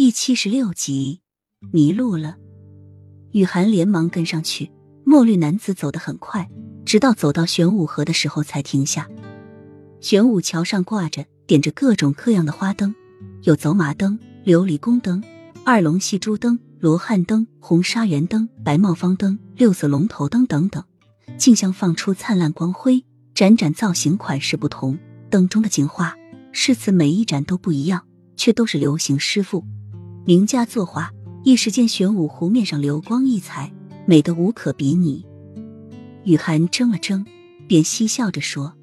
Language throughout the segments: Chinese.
第七十六集，迷路了。雨涵连忙跟上去，墨绿男子走得很快，直到走到玄武河的时候才停下。玄武桥上挂着、点着各种各样的花灯，有走马灯、琉璃宫灯、二龙戏珠灯、罗汉灯、红纱圆灯、白帽方灯、六色龙头灯等等，竞相放出灿烂光辉，盏盏造型款式不同，灯中的景画饰词每一盏都不一样，却都是流行师傅。名家作画，一时间玄武湖面上流光溢彩，美得无可比拟。雨涵怔了怔，便嬉笑着说：“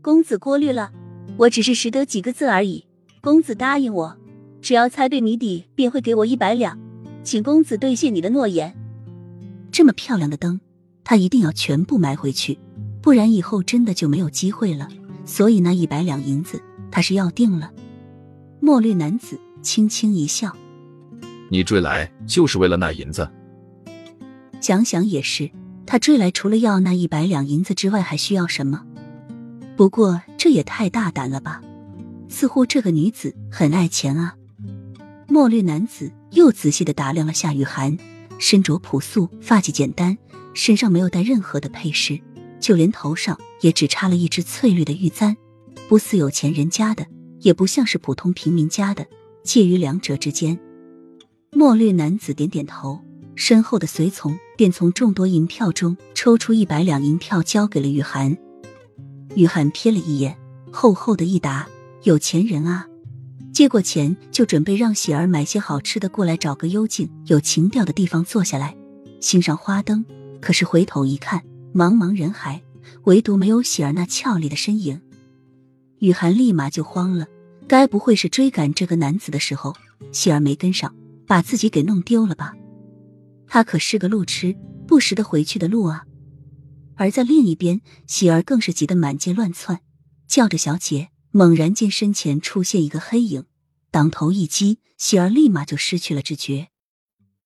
公子过虑了，我只是识得几个字而已。公子答应我，只要猜对谜底，便会给我一百两，请公子兑现你的诺言。”这么漂亮的灯，他一定要全部埋回去，不然以后真的就没有机会了。所以那一百两银子，他是要定了。墨绿男子。轻轻一笑，你追来就是为了那银子。想想也是，他追来除了要那一百两银子之外，还需要什么？不过这也太大胆了吧！似乎这个女子很爱钱啊。墨绿男子又仔细的打量了夏雨涵，身着朴素，发髻简单，身上没有带任何的配饰，就连头上也只插了一只翠绿的玉簪，不似有钱人家的，也不像是普通平民家的。介于两者之间，墨绿男子点点头，身后的随从便从众多银票中抽出一百两银票，交给了雨涵。雨涵瞥了一眼，厚厚的一沓，有钱人啊！接过钱，就准备让喜儿买些好吃的过来，找个幽静、有情调的地方坐下来，欣赏花灯。可是回头一看，茫茫人海，唯独没有喜儿那俏丽的身影，雨涵立马就慌了。该不会是追赶这个男子的时候，喜儿没跟上，把自己给弄丢了吧？他可是个路痴，不识得回去的路啊！而在另一边，喜儿更是急得满街乱窜，叫着小姐。猛然见，身前出现一个黑影，当头一击，喜儿立马就失去了知觉。